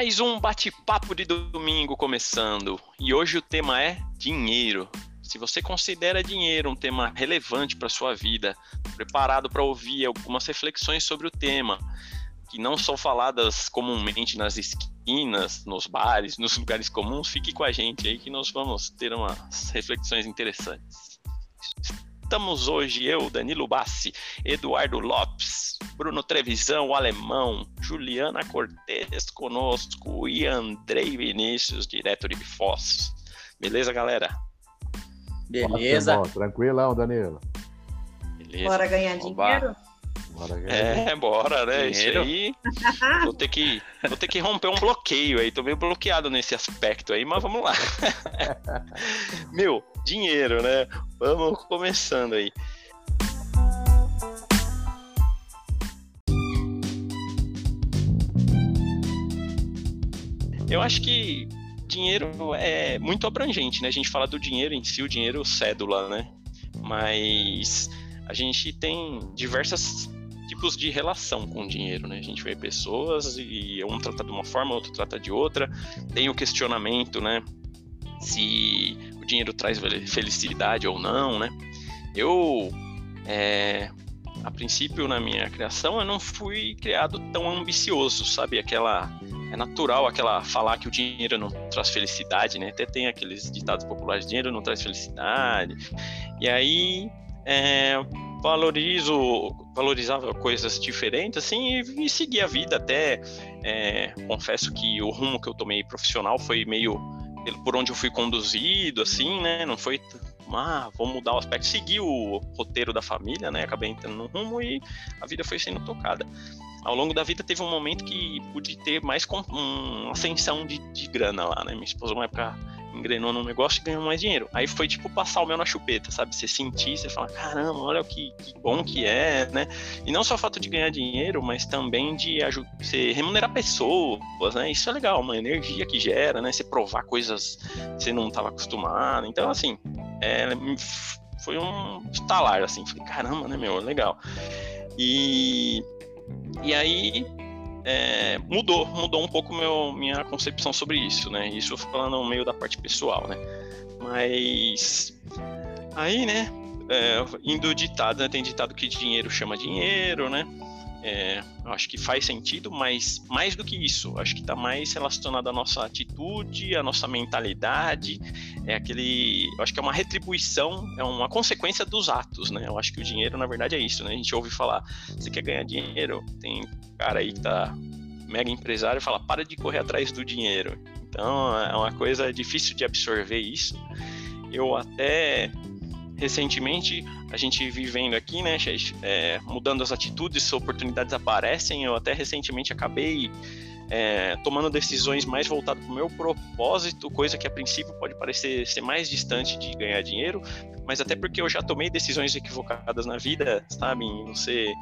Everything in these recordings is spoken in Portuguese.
Mais um bate-papo de domingo começando. E hoje o tema é dinheiro. Se você considera dinheiro um tema relevante para sua vida, preparado para ouvir algumas reflexões sobre o tema, que não são faladas comumente nas esquinas, nos bares, nos lugares comuns, fique com a gente aí que nós vamos ter umas reflexões interessantes. Estamos hoje eu, Danilo Bassi, Eduardo Lopes, Bruno Trevisão, o alemão, Juliana Cortes conosco e Andrei Vinícius, direto de Foz. Beleza, galera? Beleza. Ótimo, tranquilão, Danilo. Beleza. Bora ganhar Oba. dinheiro? Bora ganhar é, bora, né? Dinheiro. Isso aí. Vou ter, que, vou ter que romper um bloqueio aí. Tô meio bloqueado nesse aspecto aí, mas vamos lá. Meu, dinheiro, né? Vamos começando aí. Eu acho que dinheiro é muito abrangente, né? A gente fala do dinheiro em si, o dinheiro cédula, né? Mas a gente tem diversas tipos de relação com o dinheiro, né? A gente vê pessoas e um trata de uma forma, outro trata de outra. Tem o questionamento, né? Se dinheiro traz felicidade ou não, né? Eu, é, a princípio, na minha criação, eu não fui criado tão ambicioso, sabe? Aquela é natural aquela falar que o dinheiro não traz felicidade, né? Até tem aqueles ditados populares: dinheiro não traz felicidade. E aí é, valorizo, valorizava coisas diferentes, assim, e, e segui a vida até. É, confesso que o rumo que eu tomei profissional foi meio por onde eu fui conduzido, assim, né? Não foi ah, vou mudar o aspecto, seguir o roteiro da família, né? Acabei entrando no rumo e a vida foi sendo tocada ao longo da vida teve um momento que pude ter mais uma ascensão de, de grana lá, né? Minha esposa, uma época, engrenou no negócio e ganhou mais dinheiro. Aí foi tipo passar o mel na chupeta, sabe? Você sentir, você fala, caramba, olha o que, que bom que é, né? E não só o fato de ganhar dinheiro, mas também de você remunerar pessoas, né? Isso é legal, uma energia que gera, né? Você provar coisas que você não estava acostumado. Então, assim, é, foi um estalar, assim. Falei, caramba, né, meu? Legal. E e aí é, mudou, mudou um pouco meu, minha concepção sobre isso, né? Isso falando no meio da parte pessoal, né? Mas aí, né? É, indo ditado, né? Tem ditado que dinheiro chama dinheiro, né? É, acho que faz sentido, mas mais do que isso, acho que está mais relacionado à nossa atitude, à nossa mentalidade, é aquele, acho que é uma retribuição, é uma consequência dos atos, né? Eu acho que o dinheiro, na verdade, é isso, né? A gente ouve falar, você quer ganhar dinheiro, tem cara aí que tá mega empresário e fala, para de correr atrás do dinheiro. Então, é uma coisa difícil de absorver isso. Eu até recentemente a gente vivendo aqui, né, é, mudando as atitudes, oportunidades aparecem. Eu até recentemente acabei é, tomando decisões mais voltadas para o meu propósito, coisa que a princípio pode parecer ser mais distante de ganhar dinheiro, mas até porque eu já tomei decisões equivocadas na vida, sabe? Em você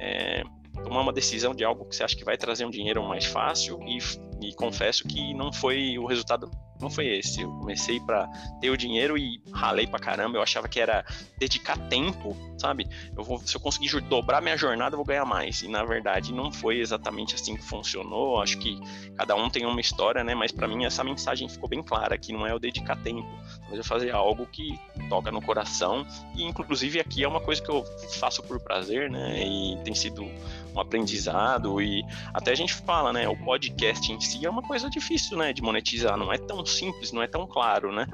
é, tomar uma decisão de algo que você acha que vai trazer um dinheiro mais fácil e, e confesso que não foi o resultado não foi esse. Eu comecei para ter o dinheiro e ralei pra caramba. Eu achava que era dedicar tempo, sabe? Eu vou, se eu conseguir dobrar minha jornada, eu vou ganhar mais. E na verdade não foi exatamente assim que funcionou. Acho que cada um tem uma história, né? Mas para mim essa mensagem ficou bem clara que não é o dedicar tempo, mas eu fazer algo que toca no coração. E inclusive aqui é uma coisa que eu faço por prazer, né? E tem sido um aprendizado e até a gente fala, né? O podcast em si é uma coisa difícil, né? De monetizar, não é tão simples, não é tão claro, né?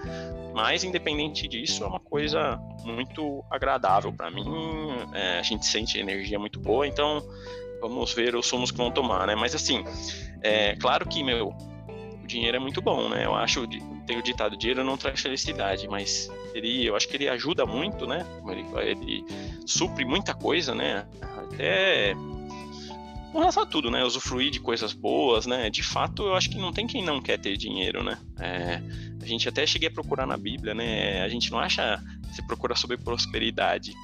Mas independente disso, é uma coisa muito agradável para mim. É, a gente sente energia muito boa, então vamos ver os sumos que vão tomar, né? Mas assim, é claro que meu o dinheiro é muito bom, né? Eu acho tem o ditado dinheiro não traz felicidade, mas ele, eu acho que ele ajuda muito, né? Ele, ele supre muita coisa, né? Até com relação a tudo, né? Usufruir de coisas boas, né? De fato, eu acho que não tem quem não quer ter dinheiro, né? É, a gente até cheguei a procurar na Bíblia, né? A gente não acha, você procura sobre prosperidade.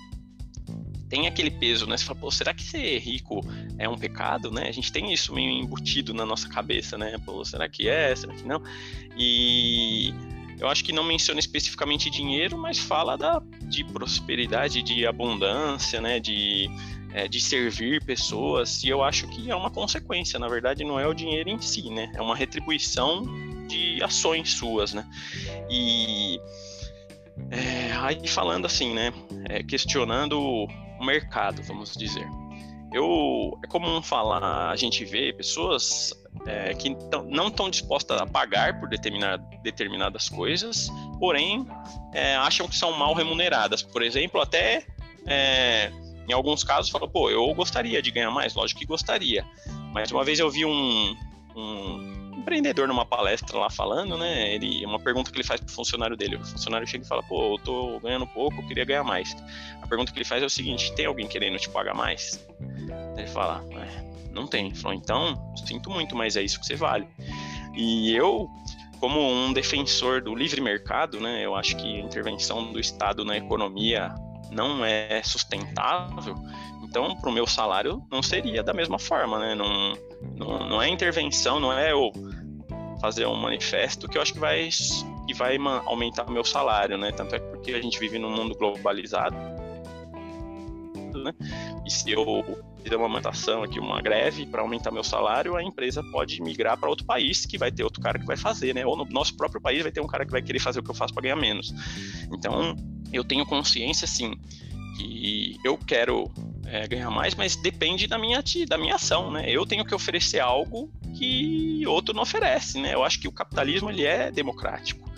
Tem aquele peso, né? Você fala, pô, será que ser rico é um pecado, né? A gente tem isso meio embutido na nossa cabeça, né? Pô, será que é? Será que não? E eu acho que não menciona especificamente dinheiro, mas fala da, de prosperidade, de abundância, né? De é, de servir pessoas, e eu acho que é uma consequência, na verdade não é o dinheiro em si, né? É uma retribuição de ações suas, né? E é, aí falando assim, né? É, questionando o mercado, vamos dizer. Eu, é comum falar, a gente vê pessoas é, que não estão dispostas a pagar por determinar, determinadas coisas, porém é, acham que são mal remuneradas. Por exemplo, até é, em alguns casos falam, pô, eu gostaria de ganhar mais, lógico que gostaria. Mas uma vez eu vi um, um empreendedor numa palestra lá falando, né? Ele, uma pergunta que ele faz pro funcionário dele. O funcionário chega e fala, pô, eu tô ganhando pouco, eu queria ganhar mais. A pergunta que ele faz é o seguinte: tem alguém querendo te pagar mais? Ele fala, é, não tem. Ele falou, então, sinto muito, mas é isso que você vale. E eu, como um defensor do livre mercado, né, eu acho que a intervenção do Estado na economia não é sustentável, então para o meu salário não seria da mesma forma, né? Não, não, não é intervenção, não é eu fazer um manifesto que eu acho que vai, que vai aumentar o meu salário, né? Tanto é porque a gente vive num mundo globalizado, né? E se eu fizer uma manifestação aqui, uma greve para aumentar meu salário, a empresa pode migrar para outro país que vai ter outro cara que vai fazer, né? Ou no nosso próprio país vai ter um cara que vai querer fazer o que eu faço para ganhar menos. Então, eu tenho consciência, sim, que eu quero é, ganhar mais, mas depende da minha, da minha ação, né? Eu tenho que oferecer algo que outro não oferece, né? Eu acho que o capitalismo ele é democrático.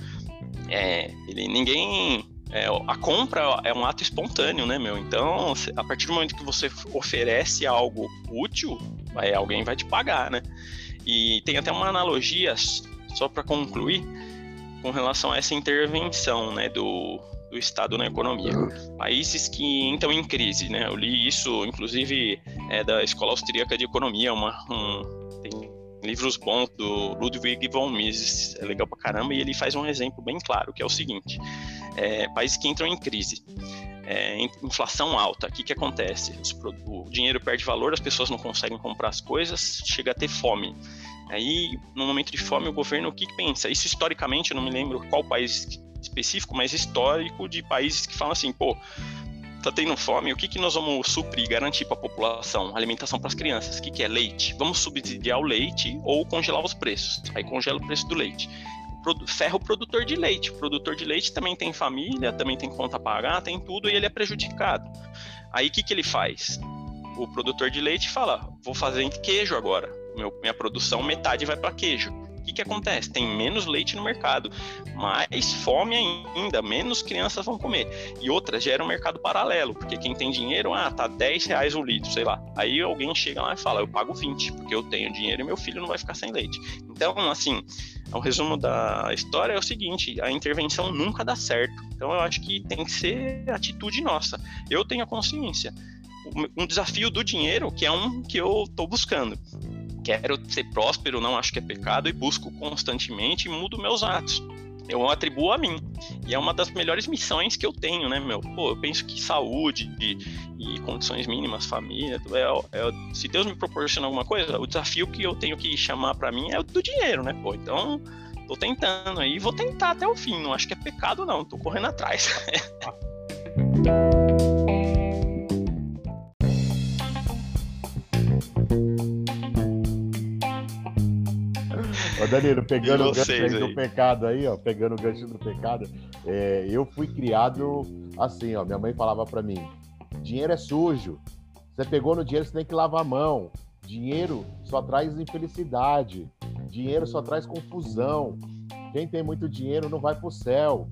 É, ele ninguém é, a compra é um ato espontâneo, né, meu? Então, a partir do momento que você oferece algo útil, vai, alguém vai te pagar, né? E tem até uma analogia, só para concluir, com relação a essa intervenção, né, do, do Estado na economia. Países que entram em crise, né? Eu li isso, inclusive, é da Escola Austríaca de Economia, uma, um, tem livros bons do Ludwig von Mises, é legal pra caramba, e ele faz um exemplo bem claro, que é o seguinte, é, países que entram em crise, é, inflação alta, o que, que acontece? Os, o dinheiro perde valor, as pessoas não conseguem comprar as coisas, chega a ter fome. Aí, no momento de fome, o governo o que, que pensa? Isso historicamente, eu não me lembro qual país específico, mas histórico de países que falam assim, pô, tá tendo fome, o que, que nós vamos suprir, garantir para a população? Alimentação para as crianças. O que, que é leite? Vamos subsidiar o leite ou congelar os preços. Aí congela o preço do leite. Ferra o produtor de leite. O produtor de leite também tem família, também tem conta a pagar, tem tudo e ele é prejudicado. Aí o que, que ele faz? O produtor de leite fala: vou fazer queijo agora. Meu, minha produção, metade vai para queijo que, que acontece? Tem menos leite no mercado, mais fome ainda, menos crianças vão comer. E outra, gera um mercado paralelo, porque quem tem dinheiro, ah, tá 10 reais o litro, sei lá. Aí alguém chega lá e fala, eu pago 20, porque eu tenho dinheiro e meu filho não vai ficar sem leite. Então, assim, o resumo da história é o seguinte: a intervenção nunca dá certo. Então, eu acho que tem que ser atitude nossa. Eu tenho a consciência. Um desafio do dinheiro, que é um que eu estou buscando quero ser próspero, não acho que é pecado e busco constantemente e mudo meus atos. Eu atribuo a mim. E é uma das melhores missões que eu tenho, né, meu? Pô, eu penso que saúde e, e condições mínimas, família, é, é, se Deus me proporciona alguma coisa, o desafio que eu tenho que chamar para mim é o do dinheiro, né, pô? Então, tô tentando aí, vou tentar até o fim. Não acho que é pecado, não. Tô correndo atrás. Danilo, pegando o gancho do pecado aí, ó, pegando o gancho do pecado, é, eu fui criado assim, ó, minha mãe falava para mim, dinheiro é sujo, você pegou no dinheiro, você tem que lavar a mão, dinheiro só traz infelicidade, dinheiro só traz confusão, quem tem muito dinheiro não vai pro céu,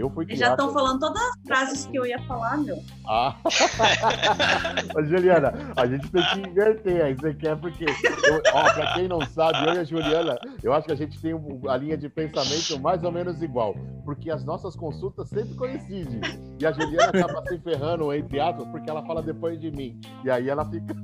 eu fui criado... Já estão falando todas as frases que eu ia falar, meu. Ah. Juliana, a gente tem que inverter. Aí você quer porque. Eu, ó, pra quem não sabe, eu e a Juliana, eu acho que a gente tem a linha de pensamento mais ou menos igual. Porque as nossas consultas sempre coincidem. E a Juliana acaba se ferrando, entre aspas, porque ela fala depois de mim. E aí ela fica.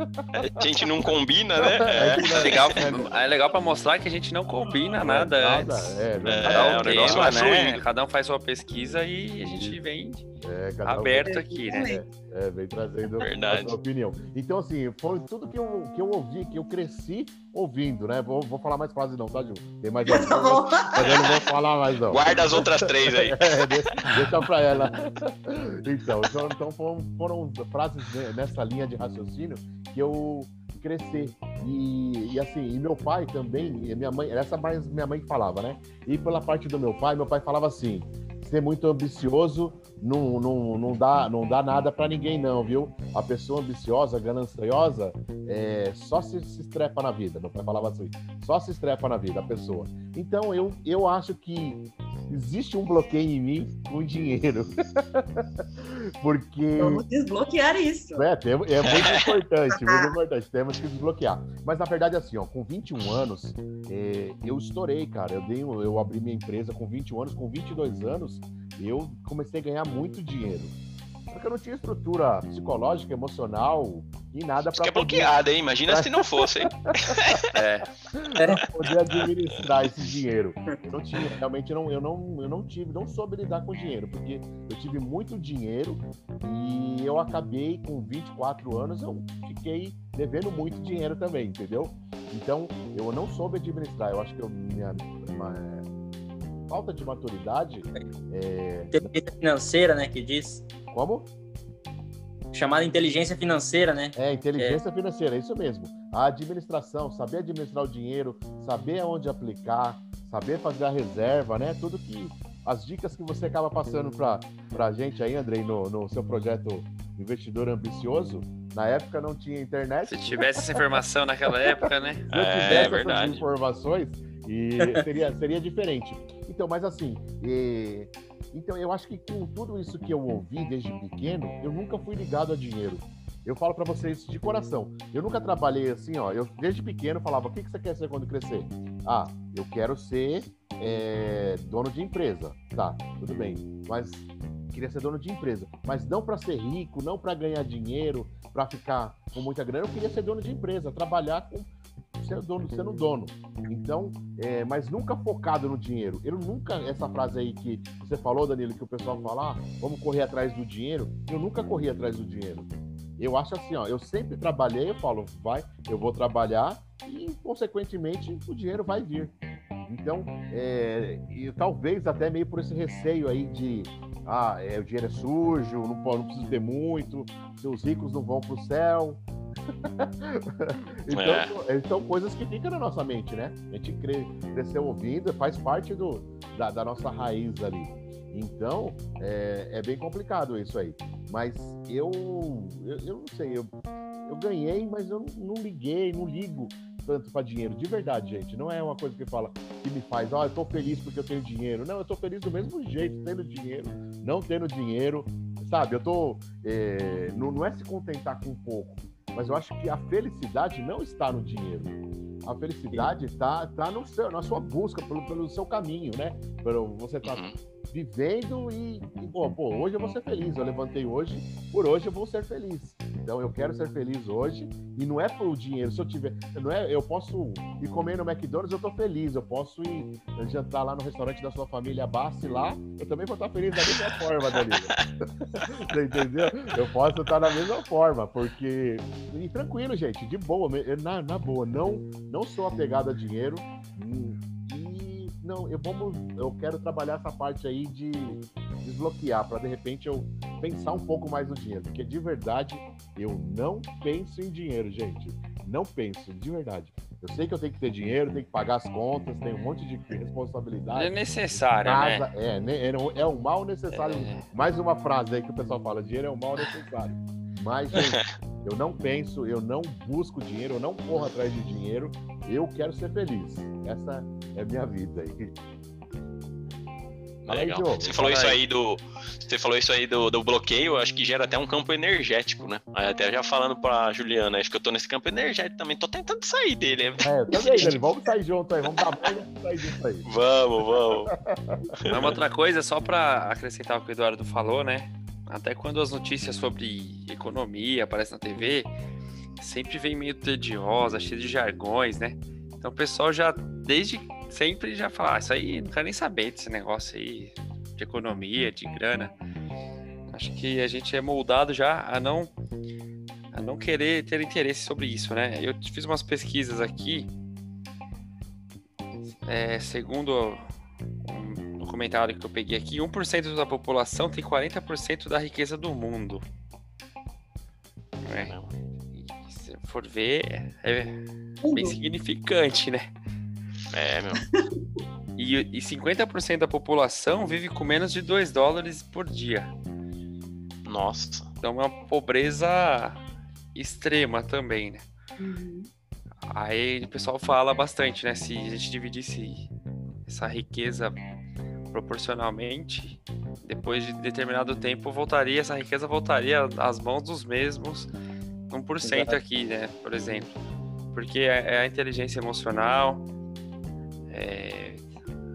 a gente não combina, né? É, é legal, é legal pra mostrar que a gente não combina nada. Nada, antes. é, é, é, o negócio né? Cada um faz sua pesquisa e a gente vem é, aberto um aqui, né? É, é, vem trazendo Verdade. a sua opinião. Então, assim, foi tudo que eu, que eu ouvi, que eu cresci ouvindo, né? Vou, vou falar mais frases não, tá, Ju? Tem mais mas eu não vou falar mais não. Guarda as outras três aí. é, deixa, pra ela. Então, então, então foram, foram frases nessa linha de raciocínio que eu crescer. E, e, assim, e meu pai também, e minha mãe, essa mais minha mãe falava, né? E pela parte do meu pai, meu pai falava assim: ser muito ambicioso não, não, não, dá, não dá nada para ninguém, não, viu? A pessoa ambiciosa, gananciosa, é, só se, se estrepa na vida. Meu pai falava assim: só se estrepa na vida a pessoa. Então eu, eu acho que existe um bloqueio em mim com dinheiro. Porque. Vamos desbloquear isso. É, é muito importante, muito importante. Temos que desbloquear. Mas na verdade, assim, ó, com 21 anos, é, eu estourei, cara. Eu, dei, eu abri minha empresa com 21 anos, com 22 anos, eu comecei a ganhar muito dinheiro. Porque eu não tinha estrutura psicológica, emocional e nada para. Fica é bloqueado, hein? Imagina se não fosse, hein? é. Pra poder administrar esse dinheiro. Eu não tinha, realmente não, eu não, eu não tive, não soube lidar com dinheiro, porque eu tive muito dinheiro e eu acabei com 24 anos, eu fiquei devendo muito dinheiro também, entendeu? Então, eu não soube administrar. Eu acho que eu, minha, minha falta de maturidade. É... financeira, né? Que diz. Como? Chamada inteligência financeira, né? É, inteligência é. financeira, é isso mesmo. A administração, saber administrar o dinheiro, saber aonde aplicar, saber fazer a reserva, né? Tudo que. As dicas que você acaba passando para a gente aí, Andrei, no, no seu projeto Investidor Ambicioso, na época não tinha internet. Se tivesse essa informação naquela época, né? Se eu é, tivesse é, verdade. essas informações, e seria, seria diferente. Então, mas assim, e... então eu acho que com tudo isso que eu ouvi desde pequeno, eu nunca fui ligado a dinheiro. Eu falo para vocês de coração. Eu nunca trabalhei assim, ó. Eu desde pequeno falava: o que, que você quer ser quando crescer? Ah, eu quero ser é, dono de empresa. Tá, tudo bem. Mas queria ser dono de empresa. Mas não para ser rico, não para ganhar dinheiro, para ficar com muita grana. Eu queria ser dono de empresa, trabalhar com sendo dono, sendo dono. Então, é, mas nunca focado no dinheiro. Eu nunca, essa frase aí que você falou, Danilo, que o pessoal fala, ah, vamos correr atrás do dinheiro. Eu nunca corri atrás do dinheiro. Eu acho assim, ó, eu sempre trabalhei, eu falo, vai, eu vou trabalhar e, consequentemente, o dinheiro vai vir. Então, é, e talvez até meio por esse receio aí de, ah, é, o dinheiro é sujo, não, não preciso ter muito, seus ricos não vão para o céu. então, é. são coisas que ficam na nossa mente, né? A gente cre cresceu ouvindo, faz parte do, da, da nossa raiz ali. Então, é, é, bem complicado isso aí. Mas eu, eu, eu não sei, eu, eu ganhei, mas eu não liguei, não ligo tanto para dinheiro. De verdade, gente. Não é uma coisa que fala que me faz, ó, oh, eu tô feliz porque eu tenho dinheiro. Não, eu tô feliz do mesmo jeito, tendo dinheiro, não tendo dinheiro. Sabe, eu tô. É, não, não é se contentar com pouco mas eu acho que a felicidade não está no dinheiro. A felicidade está tá no seu, na sua busca, pelo, pelo seu caminho, né? Pelo, você está uhum. Vivendo e, e pô, pô, hoje eu vou ser feliz. Eu levantei hoje, por hoje eu vou ser feliz. Então eu quero ser feliz hoje e não é por dinheiro. Se eu tiver, não é, eu posso ir comer no McDonald's, eu tô feliz. Eu posso ir jantar lá no restaurante da sua família Bassi lá, eu também vou estar feliz da mesma forma, Danilo. Entendeu? Eu posso estar da mesma forma, porque e tranquilo, gente, de boa, na, na boa, não não sou apegado a dinheiro. E não, eu vamos, eu quero trabalhar essa parte aí de desbloquear para de repente eu pensar um pouco mais no dinheiro, porque de verdade eu não penso em dinheiro, gente. Não penso, de verdade. Eu sei que eu tenho que ter dinheiro, tenho que pagar as contas, tem um monte de responsabilidade. É necessário, né? casa, né? É, é, é um mal necessário. É. Mais uma frase aí que o pessoal fala: dinheiro é um mal necessário. Mas, eu não penso, eu não busco dinheiro, eu não corro atrás de dinheiro. Eu quero ser feliz. Essa é a minha vida aí. Legal. Você falou isso aí do. Você falou isso aí do, do bloqueio, acho que gera até um campo energético, né? Até já falando pra Juliana, acho que eu tô nesse campo energético também, tô tentando sair dele. É, eu também, Dani, vamos sair junto aí, vamos dar sair junto aí. Vamos, vamos. Uma outra coisa, só pra acrescentar o que o Eduardo falou, né? Até quando as notícias sobre economia aparecem na TV, sempre vem meio tediosa, cheia de jargões, né? Então o pessoal já, desde sempre, já fala, ah, isso aí, não quero nem saber desse negócio aí de economia, de grana. Acho que a gente é moldado já a não a não querer ter interesse sobre isso, né? Eu fiz umas pesquisas aqui é, segundo um documentário que eu peguei aqui, 1% da população tem 40% da riqueza do mundo. É. se for ver, é bem significante, né? É, meu. E, e 50% da população vive com menos de 2 dólares por dia. Nossa. Então é uma pobreza extrema também, né? Uhum. Aí o pessoal fala bastante, né? Se a gente dividisse essa riqueza proporcionalmente, depois de determinado tempo, voltaria, essa riqueza voltaria às mãos dos mesmos 1% Exato. aqui, né? Por exemplo. Porque é, é a inteligência emocional, é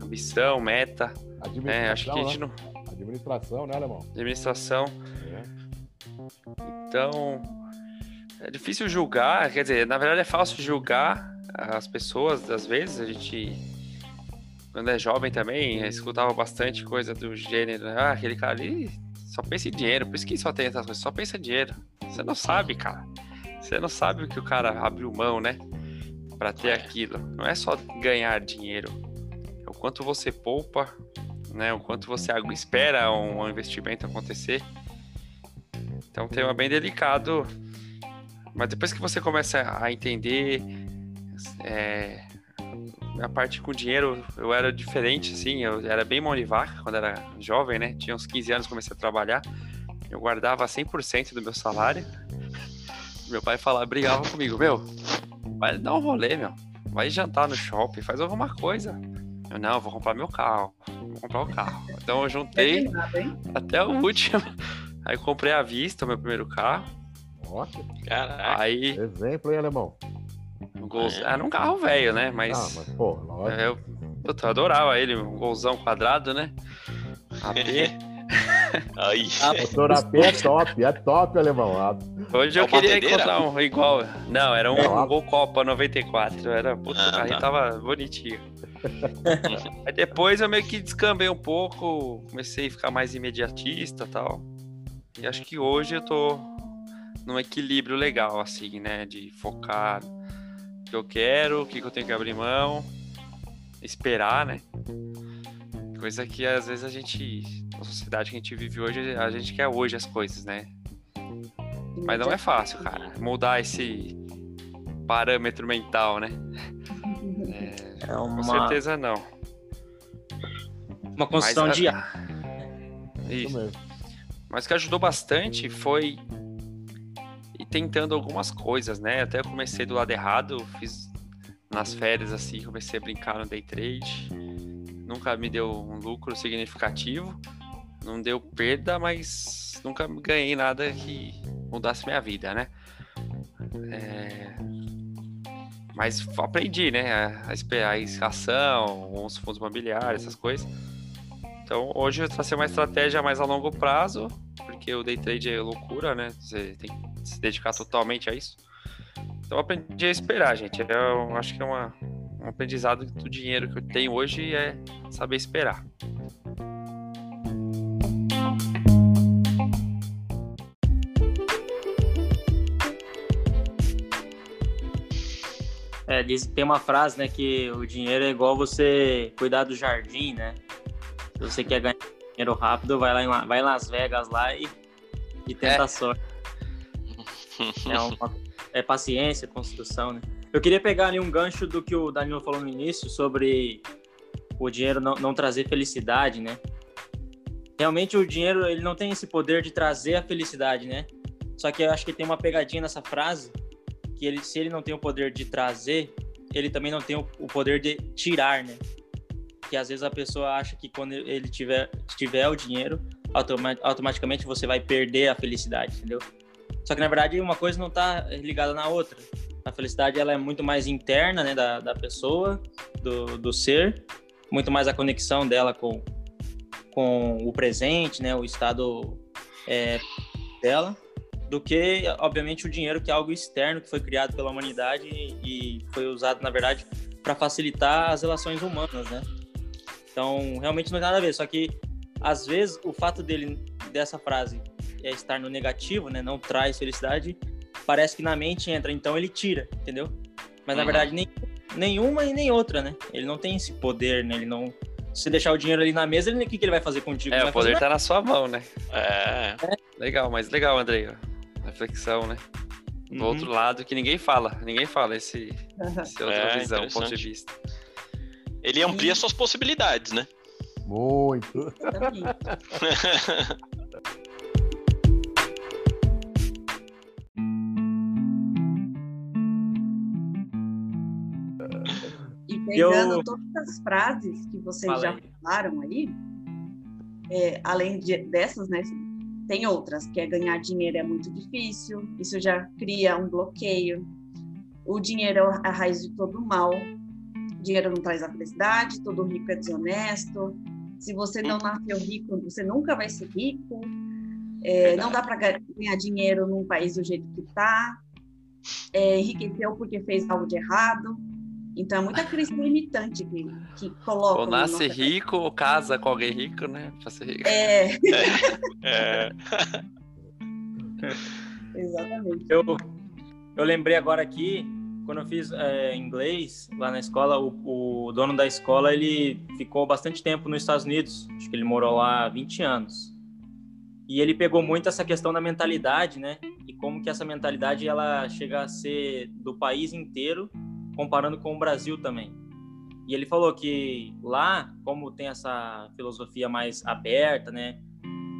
ambição, meta. É, acho que a gente né? não. Administração, né, Alemão? Administração. É. Então, é difícil julgar, quer dizer, na verdade é fácil julgar as pessoas, às vezes, a gente, quando é jovem também, escutava bastante coisa do gênero, né? ah, aquele cara ali só pensa em dinheiro, por isso que só tem essas coisas, só pensa em dinheiro. Você não sabe, cara. Você não sabe o que o cara abriu mão, né? Para ter aquilo. Não é só ganhar dinheiro. É o quanto você poupa, né? O quanto você espera um investimento acontecer. Então, um tema bem delicado mas depois que você começa a entender é, a parte com dinheiro, eu era diferente, assim, eu era bem mão de vaca quando era jovem, né? Tinha uns 15 anos, comecei a trabalhar. Eu guardava 100% do meu salário. Meu pai falava, brigava comigo, meu, vai dar um rolê, meu. Vai jantar no shopping, faz alguma coisa. Eu, não, vou comprar meu carro. Vou comprar o carro. Então eu juntei até o último. Aí comprei à vista o meu primeiro carro. Nossa. Caraca. Aí. Exemplo, hein, alemão? Gol... Era um carro velho, né? Mas. Ah, mas, pô, lógico. Eu, eu adorava ele, um golzão quadrado, né? AP. Aí. Ah, motor AP é top, é top, alemão. Hoje eu é queria encontrar um igual. Não, era um, é, um Gol Copa 94. Era, puta, ah, o carrinho tá. tava bonitinho. Aí depois eu meio que descambei um pouco, comecei a ficar mais imediatista e tal. E acho que hoje eu tô num equilíbrio legal, assim, né? De focar que eu quero, o que eu tenho que abrir mão, esperar, né? Coisa que às vezes a gente, na sociedade que a gente vive hoje, a gente quer hoje as coisas, né? Mas não é fácil, cara, mudar esse parâmetro mental, né? É, é uma... Com certeza não. Uma construção Mas, de Isso. Mas o que ajudou bastante foi tentando algumas coisas, né? Até eu comecei do lado errado, fiz nas férias assim, comecei a brincar no day trade. Nunca me deu um lucro significativo, não deu perda, mas nunca ganhei nada que mudasse minha vida, né? É... Mas aprendi, né? A ação, os fundos imobiliários, essas coisas. Então hoje eu tracei uma estratégia mais a longo prazo, porque o day trade é loucura, né? Você tem se dedicar totalmente a isso. Então eu aprendi a esperar, gente. Eu acho que é uma, um aprendizado do dinheiro que eu tenho hoje é saber esperar. É, tem uma frase, né, que o dinheiro é igual você cuidar do jardim, né? Se você quer ganhar dinheiro rápido, vai lá em, vai em Las Vegas lá e, e tenta é. a sorte. É, uma, é paciência, construção, né? Eu queria pegar ali um gancho do que o Danilo falou no início sobre o dinheiro não, não trazer felicidade, né? Realmente o dinheiro ele não tem esse poder de trazer a felicidade, né? Só que eu acho que tem uma pegadinha nessa frase que ele, se ele não tem o poder de trazer, ele também não tem o, o poder de tirar, né? Que às vezes a pessoa acha que quando ele tiver, tiver o dinheiro, automaticamente você vai perder a felicidade, entendeu? Só que na verdade uma coisa não está ligada na outra. A felicidade ela é muito mais interna, né, da, da pessoa, do, do ser, muito mais a conexão dela com, com o presente, né, o estado é, dela, do que, obviamente, o dinheiro, que é algo externo, que foi criado pela humanidade e, foi usado, na verdade, para facilitar as relações humanas, né? Então, realmente não tem nada a ver. Só que, às vezes, o fato dele, dessa frase, é estar no negativo, né? Não traz felicidade, parece que na mente entra, então ele tira, entendeu? Mas uhum. na verdade nem, nenhuma e nem outra, né? Ele não tem esse poder, né? Ele não. Se deixar o dinheiro ali na mesa, ele, o que, que ele vai fazer contigo? É, o poder fazer... tá na sua mão, né? É. é. Legal, mas legal, Andrei. Reflexão, né? Do uhum. outro lado, que ninguém fala. Ninguém fala esse, esse outra é, visão, ponto de vista. Ele amplia suas possibilidades, né? Muito. pegando Eu... todas as frases que vocês Fala já aí. falaram aí, é, além de, dessas, né? Tem outras, que é ganhar dinheiro é muito difícil, isso já cria um bloqueio. O dinheiro é a raiz de todo mal. O dinheiro não traz a felicidade, todo rico é desonesto. Se você não nasceu rico, você nunca vai ser rico. É, não dá para ganhar dinheiro num país do jeito que está. É, enriqueceu porque fez algo de errado. Então é muita crise limitante que, que coloca. Ou nasce rico ou casa com alguém rico, né? Pra ser rico. É. é. Exatamente. Eu, eu lembrei agora aqui, quando eu fiz é, inglês lá na escola, o, o, dono da escola ele ficou bastante tempo nos Estados Unidos. Acho que ele morou lá 20 anos. E ele pegou muito essa questão da mentalidade, né? E como que essa mentalidade ela chega a ser do país inteiro comparando com o Brasil também. E ele falou que lá, como tem essa filosofia mais aberta, né?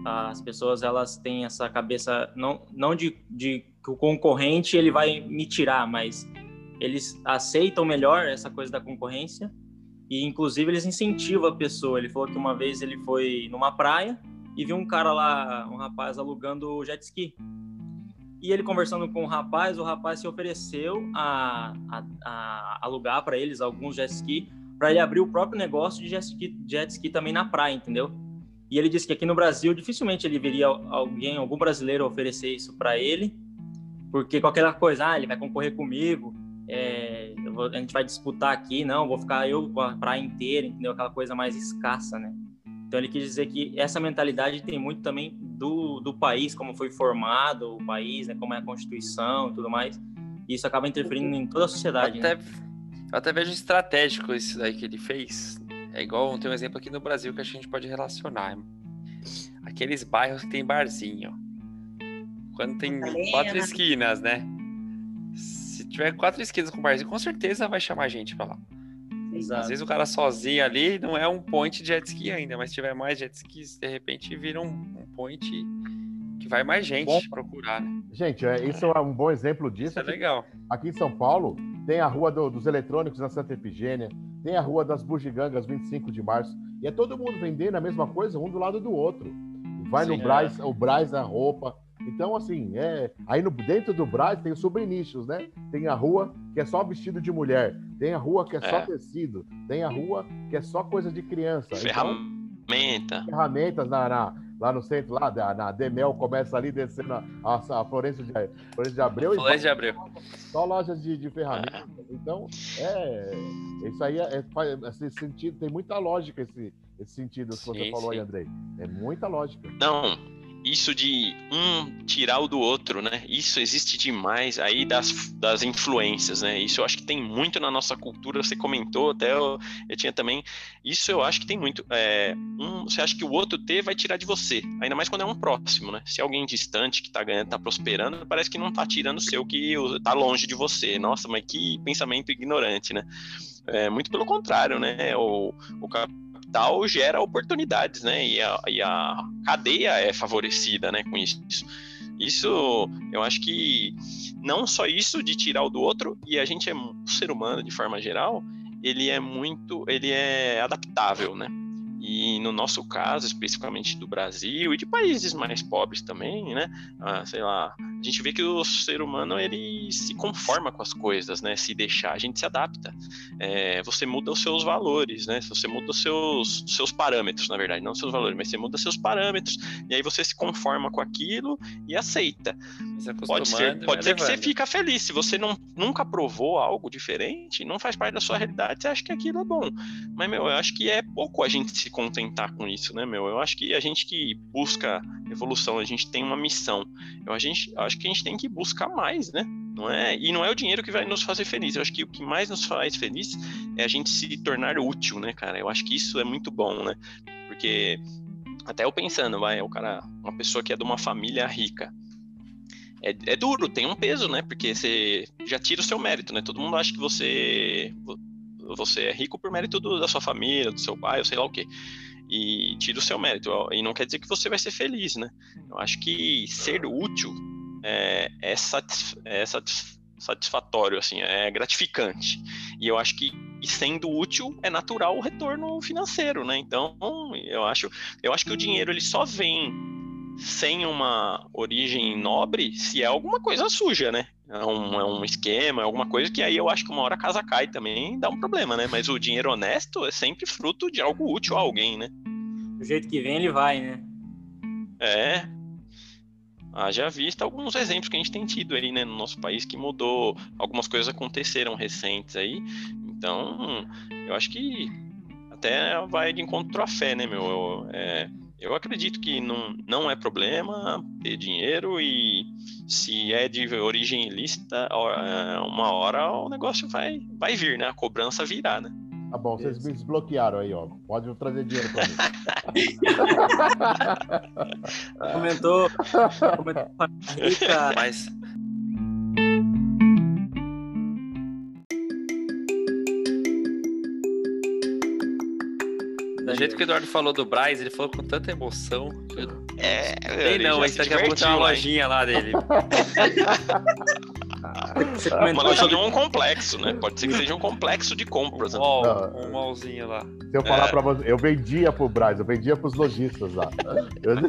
As pessoas elas têm essa cabeça não não de, de que o concorrente ele vai me tirar, mas eles aceitam melhor essa coisa da concorrência e inclusive eles incentivam a pessoa. Ele falou que uma vez ele foi numa praia e viu um cara lá, um rapaz alugando jet ski. E ele conversando com o rapaz, o rapaz se ofereceu a, a, a alugar para eles alguns jet ski, para ele abrir o próprio negócio de jet ski, jet ski também na praia, entendeu? E ele disse que aqui no Brasil dificilmente ele veria alguém, algum brasileiro oferecer isso para ele, porque qualquer coisa, ah, ele vai concorrer comigo, é, vou, a gente vai disputar aqui, não, vou ficar eu com a praia inteira, entendeu? Aquela coisa mais escassa, né? Então ele quis dizer que essa mentalidade tem muito também do, do país, como foi formado o país, né, como é a Constituição e tudo mais. E isso acaba interferindo em toda a sociedade. Até, né? até vejo estratégico isso daí que ele fez. É igual, tem um exemplo aqui no Brasil que a gente pode relacionar. Aqueles bairros que tem barzinho. Quando tem quatro esquinas, né? Se tiver quatro esquinas com barzinho, com certeza vai chamar gente pra lá. Exato. Às vezes o cara sozinho ali não é um point de jet ski ainda, mas se tiver mais jet skis, de repente vira um, um point que vai mais gente bom, procurar, né? Gente, é, isso é um bom exemplo disso. Isso é legal. Aqui em São Paulo, tem a Rua do, dos Eletrônicos na Santa Efigênia, tem a Rua das Bugigangas, 25 de março, e é todo mundo vendendo a mesma coisa, um do lado do outro. Vai Sim, no Braz, é. o Braz a roupa, então, assim, é. Aí no, dentro do Braz tem os subrenichos, né? Tem a rua que é só vestido de mulher, tem a rua que é, é. só tecido, tem a rua que é só coisa de criança. Então, Ferramenta. Então, ferramentas na, na, lá no centro, lá na, na Demel, começa ali descendo a, a, a Florencio, de, de Abreu. Florencio de Abreu. Só lojas de, de ferramentas. É. Então, é. Isso aí é, é, esse sentido, tem muita lógica esse, esse sentido que você falou sim. aí, Andrei. É muita lógica. Não, isso de um tirar o do outro, né? Isso existe demais aí das, das influências, né? Isso eu acho que tem muito na nossa cultura. Você comentou, até eu, eu tinha também. Isso eu acho que tem muito. É, um, você acha que o outro ter vai tirar de você, ainda mais quando é um próximo, né? Se é alguém distante que tá ganhando, tá prosperando, parece que não tá tirando o seu, que tá longe de você. Nossa, mas que pensamento ignorante, né? É, muito pelo contrário, né? O, o capital gera oportunidades, né? E a, e a cadeia é favorecida, né, com isso. Isso, eu acho que não só isso de tirar o do outro, e a gente é um ser humano de forma geral, ele é muito, ele é adaptável, né? E no nosso caso, especificamente do Brasil e de países mais pobres também, né? Ah, sei lá, a gente vê que o ser humano ele se conforma com as coisas, né? Se deixar, a gente se adapta. É, você muda os seus valores, né? Você muda os seus, seus parâmetros, na verdade, não os seus valores, mas você muda seus parâmetros e aí você se conforma com aquilo e aceita. Pode ser, pode ser que você fica feliz. Se você não, nunca provou algo diferente, não faz parte da sua realidade, você acha que aquilo é bom. Mas, meu, eu acho que é pouco a gente se contentar com isso, né, meu? Eu acho que a gente que busca evolução, a gente tem uma missão. Eu, a gente, eu acho que a gente tem que buscar mais, né? Não é, e não é o dinheiro que vai nos fazer feliz. Eu acho que o que mais nos faz feliz é a gente se tornar útil, né, cara? Eu acho que isso é muito bom, né? Porque até eu pensando, vai, o cara, uma pessoa que é de uma família rica, é, é, duro, tem um peso, né? Porque você já tira o seu mérito, né? Todo mundo acha que você você é rico por mérito do, da sua família, do seu pai, ou sei lá o quê. E tira o seu mérito. E não quer dizer que você vai ser feliz, né? Eu acho que ser útil é, é, satisf é satisf satisfatório, assim, é gratificante. E eu acho que sendo útil é natural o retorno financeiro, né? Então, eu acho, eu acho que o dinheiro ele só vem sem uma origem nobre se é alguma coisa suja, né? É um, é um esquema, é alguma coisa que aí eu acho que uma hora a casa cai também dá um problema, né? Mas o dinheiro honesto é sempre fruto de algo útil a alguém, né? Do jeito que vem, ele vai, né? É. Haja vista alguns exemplos que a gente tem tido aí, né, no nosso país que mudou, algumas coisas aconteceram recentes aí. Então, eu acho que até vai de encontro à fé, né, meu? Eu, é, eu acredito que não, não é problema ter dinheiro e se é de origem ilícita, é, uma hora o negócio vai, vai vir, né? A cobrança virá, né? Tá bom, vocês me desbloquearam aí, ó. Pode trazer dinheiro para mim. comentou, comentou Mas Do jeito que o Eduardo falou do Braz, ele falou com tanta emoção. É, Tem não, gente daqui a pouco tem uma lojinha lá dele. uma loja de um complexo, né? Pode ser que seja um complexo de compras. Um, mall, um mallzinho lá. Se eu falar é. pra você, eu vendia pro Braz, eu vendia pros lojistas lá. Eu,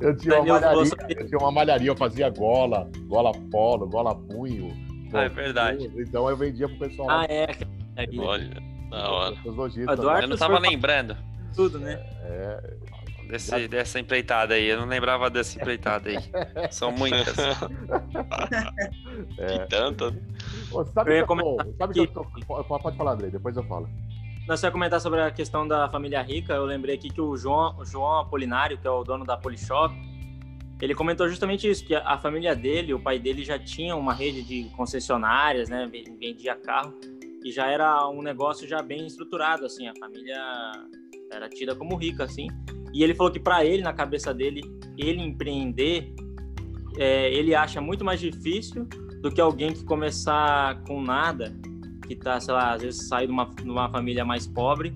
eu tinha uma malharia, eu tinha uma malharia, eu fazia gola, gola polo, gola punho. Ah, é verdade. Então eu vendia pro pessoal. Ah, é. Olha, da hora. eu não tava lembrando. Tudo, né? É. Desse, dessa empreitada aí, eu não lembrava dessa empreitada aí. São muitas. é. E tantas. sabe eu ia comentar tô, sabe que... que tô... Pode falar, Andrei, depois eu falo. Nós ia comentar sobre a questão da família rica. Eu lembrei aqui que o João, o João Apolinário, que é o dono da Polishop, ele comentou justamente isso, que a família dele, o pai dele já tinha uma rede de concessionárias, né, vendia carro, e já era um negócio já bem estruturado, assim, a família era tida como rica, assim. E ele falou que para ele, na cabeça dele, ele empreender, é, ele acha muito mais difícil do que alguém que começar com nada, que tá, sei lá, às vezes sai de uma, de uma família mais pobre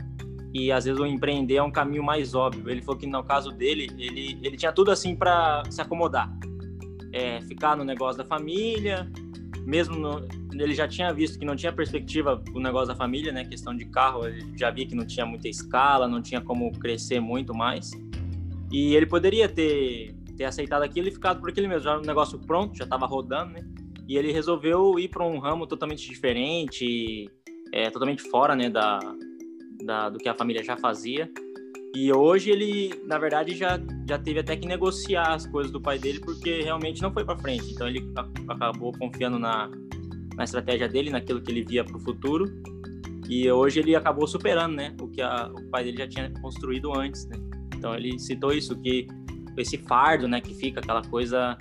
e às vezes o empreender é um caminho mais óbvio. Ele falou que no caso dele, ele, ele tinha tudo assim para se acomodar. É, ficar no negócio da família, mesmo no, ele já tinha visto que não tinha perspectiva o negócio da família, né? Questão de carro, ele já via que não tinha muita escala, não tinha como crescer muito mais. E ele poderia ter, ter aceitado aquilo e ficado por aquele mesmo, já o negócio pronto, já estava rodando, né? E ele resolveu ir para um ramo totalmente diferente, é, totalmente fora, né, da, da, do que a família já fazia. E hoje ele, na verdade, já, já teve até que negociar as coisas do pai dele, porque realmente não foi para frente. Então ele acabou confiando na, na estratégia dele, naquilo que ele via para o futuro. E hoje ele acabou superando, né, o que a, o pai dele já tinha construído antes, né? Então ele citou isso que esse fardo, né, que fica aquela coisa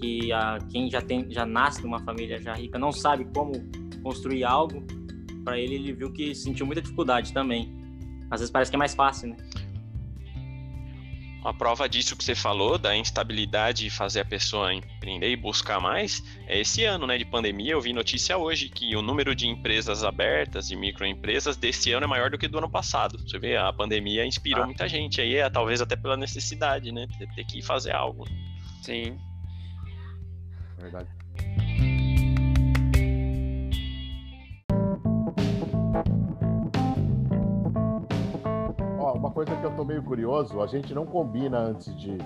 que a, quem já tem já nasce numa família já rica não sabe como construir algo. Para ele ele viu que sentiu muita dificuldade também. Às vezes parece que é mais fácil, né? Uma prova disso que você falou, da instabilidade de fazer a pessoa empreender e buscar mais, é esse ano né, de pandemia. Eu vi notícia hoje que o número de empresas abertas, de microempresas, desse ano é maior do que do ano passado. Você vê, a pandemia inspirou ah. muita gente aí, é, talvez até pela necessidade, né? De ter que fazer algo. Sim. Verdade. Uma coisa que eu tô meio curioso, a gente não combina antes de,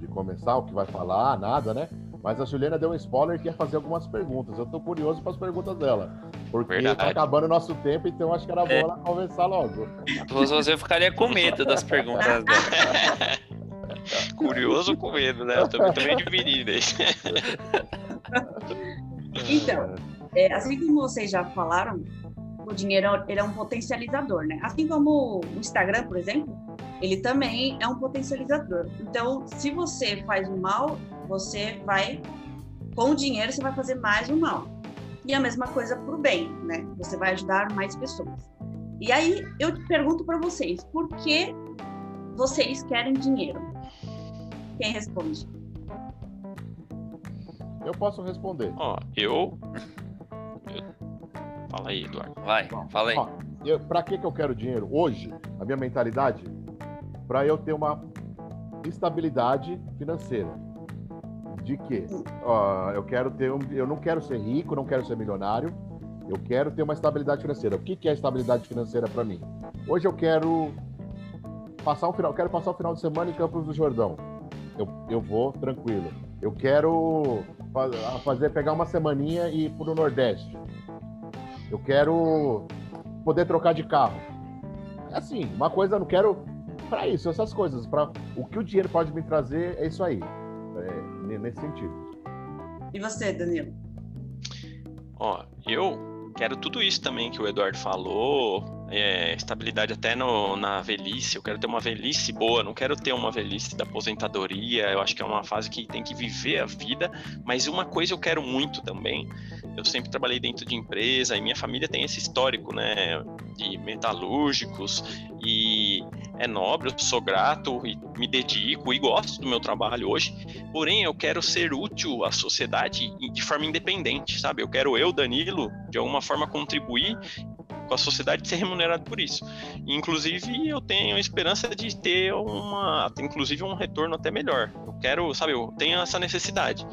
de começar o que vai falar, nada, né? Mas a Juliana deu um spoiler que ia fazer algumas perguntas. Eu tô curioso para as perguntas dela. Porque Verdade. tá acabando o nosso tempo, então acho que era bom é. ela conversar logo. Você ficaria com medo das perguntas dela. Curioso com medo, né? Eu também, também dividido aí. Então, é, assim como vocês já falaram, o dinheiro ele é um potencializador, né? Assim como o Instagram, por exemplo, ele também é um potencializador. Então, se você faz o mal, você vai, com o dinheiro, você vai fazer mais o mal. E a mesma coisa para o bem, né? Você vai ajudar mais pessoas. E aí eu pergunto para vocês, por que vocês querem dinheiro? Quem responde? Eu posso responder. Ó, eu... eu... Fala aí, Eduardo. Vai, fala aí. Ó, para que, que eu quero dinheiro? Hoje, a minha mentalidade, para eu ter uma estabilidade financeira. De que? Ó, eu quero ter um, eu não quero ser rico, não quero ser milionário. Eu quero ter uma estabilidade financeira. O que, que é estabilidade financeira para mim? Hoje eu quero passar um final, quero passar o final de semana em Campos do Jordão. Eu, eu vou tranquilo. Eu quero fazer pegar uma semaninha e ir para o Nordeste. Eu quero poder trocar de carro. É assim, uma coisa eu não quero para isso, essas coisas. Para o que o dinheiro pode me trazer é isso aí, é, nesse sentido. E você, Danilo? Ó, eu quero tudo isso também que o Eduardo falou, é, estabilidade até no, na velhice. Eu quero ter uma velhice boa, não quero ter uma velhice da aposentadoria. Eu acho que é uma fase que tem que viver a vida. Mas uma coisa eu quero muito também. Eu sempre trabalhei dentro de empresa e minha família tem esse histórico, né, de metalúrgicos e é nobre. Eu sou grato e me dedico e gosto do meu trabalho hoje. Porém, eu quero ser útil à sociedade de forma independente, sabe? Eu quero eu, Danilo, de alguma forma contribuir com a sociedade ser remunerado por isso. Inclusive, eu tenho a esperança de ter uma, inclusive um retorno até melhor. Eu quero, sabe, eu tenho essa necessidade.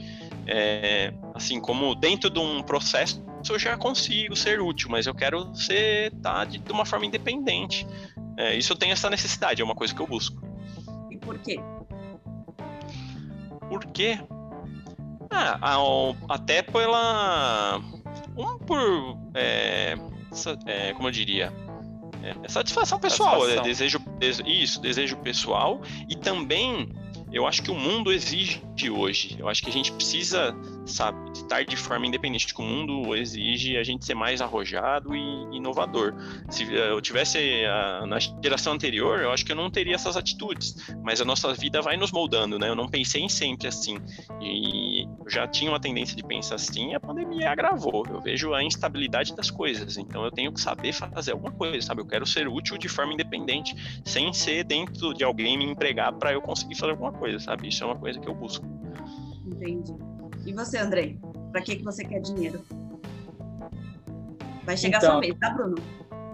É, assim, como dentro de um processo eu já consigo ser útil, mas eu quero ser tá, de, de uma forma independente. É, isso eu tenho essa necessidade, é uma coisa que eu busco. E por quê? Por quê? Ah, até pela. Um por. É, é, como eu diria, é, satisfação pessoal, satisfação. É, desejo, isso, desejo pessoal e também eu acho que o mundo exige hoje. Eu acho que a gente precisa, sabe, estar de forma independente. Que o mundo exige a gente ser mais arrojado e inovador. Se eh, eu tivesse a, eh, na geração anterior, eu acho que eu não teria essas atitudes. Mas a nossa vida vai nos moldando, né? Eu não pensei em sempre assim. E eu já tinha uma tendência de pensar assim, a pandemia agravou. Eu vejo a instabilidade das coisas. Então eu tenho que saber fazer alguma coisa, sabe? Eu quero ser útil de forma independente, sem ser dentro de alguém me empregar para eu conseguir fazer alguma coisa coisa, sabe? Isso é uma coisa que eu busco. Entendi. E você, Andrei? Para que, que você quer dinheiro? Vai chegar então... sua vez, tá, Bruno?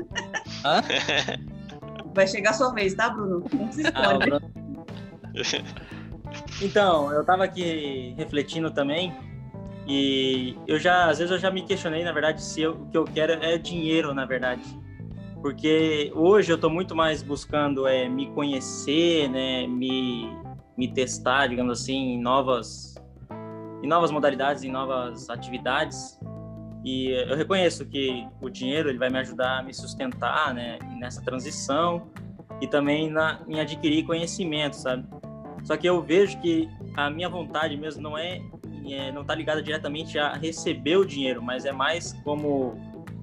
Hã? Vai chegar sua vez, tá, Bruno? Não se ah, esconde. Ah, então, eu tava aqui refletindo também e eu já, às vezes eu já me questionei, na verdade, se eu, o que eu quero é dinheiro, na verdade. Porque hoje eu tô muito mais buscando é, me conhecer, né, me me testar, digamos assim, em novas, em novas modalidades, em novas atividades. E eu reconheço que o dinheiro ele vai me ajudar a me sustentar, né, nessa transição e também na, em adquirir conhecimento, sabe? Só que eu vejo que a minha vontade mesmo não é, é não está ligada diretamente a receber o dinheiro, mas é mais como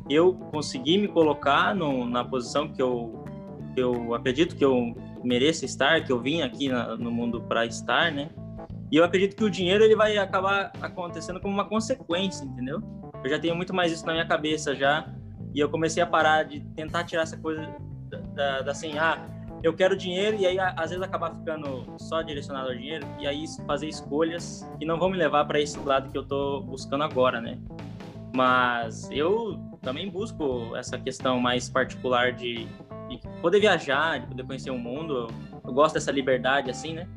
eu conseguir me colocar no, na posição que eu, eu acredito que eu mereça estar, que eu vim aqui na, no mundo para estar, né? E eu acredito que o dinheiro ele vai acabar acontecendo como uma consequência, entendeu? Eu já tenho muito mais isso na minha cabeça já, e eu comecei a parar de tentar tirar essa coisa da, da, da assim, ah, eu quero dinheiro e aí às vezes acabar ficando só direcionado ao dinheiro e aí fazer escolhas que não vão me levar para esse lado que eu tô buscando agora, né? Mas eu também busco essa questão mais particular de de poder viajar, de poder conhecer o mundo. Eu gosto dessa liberdade, assim, né?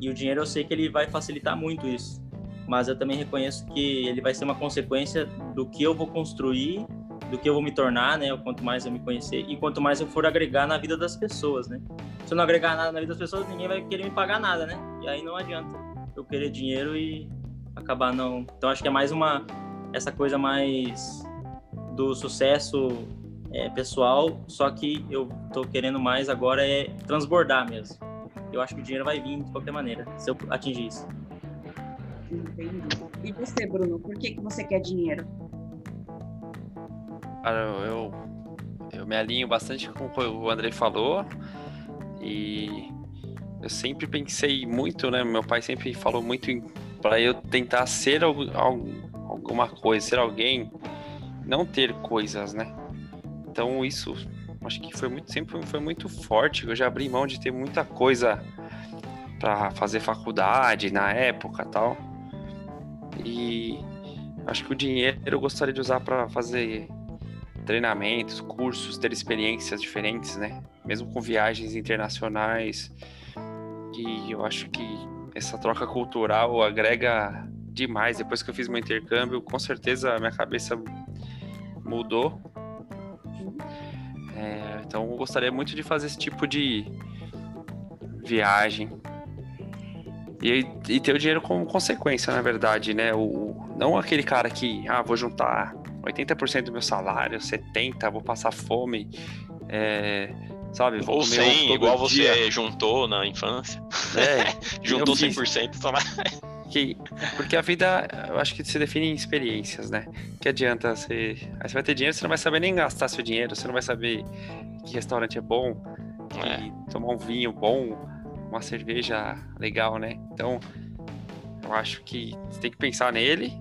E o dinheiro eu sei que ele vai facilitar muito isso. Mas eu também reconheço que ele vai ser uma consequência do que eu vou construir, do que eu vou me tornar, né? Quanto mais eu me conhecer e quanto mais eu for agregar na vida das pessoas, né? Se eu não agregar nada na vida das pessoas, ninguém vai querer me pagar nada, né? E aí não adianta eu querer dinheiro e acabar não. Então acho que é mais uma essa coisa mais do sucesso é, pessoal, só que eu tô querendo mais agora é transbordar mesmo. Eu acho que o dinheiro vai vir de qualquer maneira, se eu atingir isso. Entendi. E você, Bruno, por que, que você quer dinheiro? Cara, eu, eu me alinho bastante com o que o André falou e eu sempre pensei muito, né? Meu pai sempre falou muito para eu tentar ser alguma coisa, ser alguém, não ter coisas, né? Então isso acho que foi muito sempre foi muito forte. Eu já abri mão de ter muita coisa para fazer faculdade na época, tal. E acho que o dinheiro eu gostaria de usar para fazer treinamentos, cursos, ter experiências diferentes, né? Mesmo com viagens internacionais. E eu acho que essa troca cultural agrega demais. Depois que eu fiz meu intercâmbio, com certeza a minha cabeça mudou. É, então eu gostaria muito de fazer esse tipo de viagem. E, e ter o dinheiro como consequência, na verdade, né? O, não aquele cara que, ah, vou juntar 80% do meu salário, 70%, vou passar fome, é, sabe? Vou Ou 100, igual dia. você juntou na infância. É, juntou 100%, só que, porque a vida, eu acho que se define em experiências, né? Que adianta você. Aí você vai ter dinheiro, você não vai saber nem gastar seu dinheiro, você não vai saber que restaurante é bom, é. tomar um vinho bom, uma cerveja legal, né? Então, eu acho que você tem que pensar nele,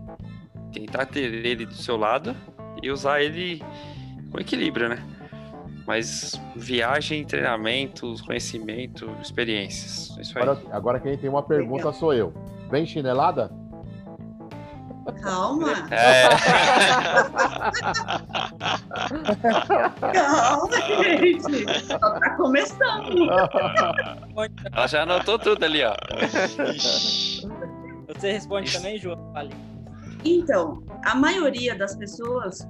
tentar ter ele do seu lado e usar ele com equilíbrio, né? Mas viagem, treinamentos, conhecimento, experiências. Isso aí. Agora, agora quem tem uma pergunta sou eu. Vem chinelada? Calma. É. Calma, gente. Só tá começando. Ela já anotou tudo ali, ó. Você responde também, João? Fale. Então, a maioria das pessoas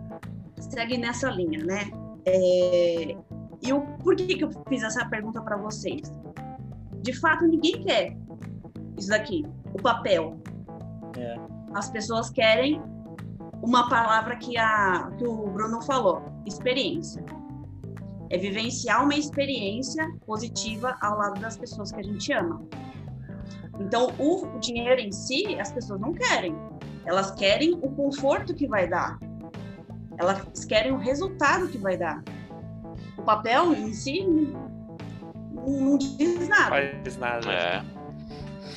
segue nessa linha, né? É... E o, por que, que eu fiz essa pergunta para vocês? De fato, ninguém quer isso daqui, o papel. É. As pessoas querem uma palavra que, a, que o Bruno falou, experiência. É vivenciar uma experiência positiva ao lado das pessoas que a gente ama. Então, o, o dinheiro em si, as pessoas não querem. Elas querem o conforto que vai dar. Elas querem o resultado que vai dar. O papel em si não, não diz nada. Faz nada. É.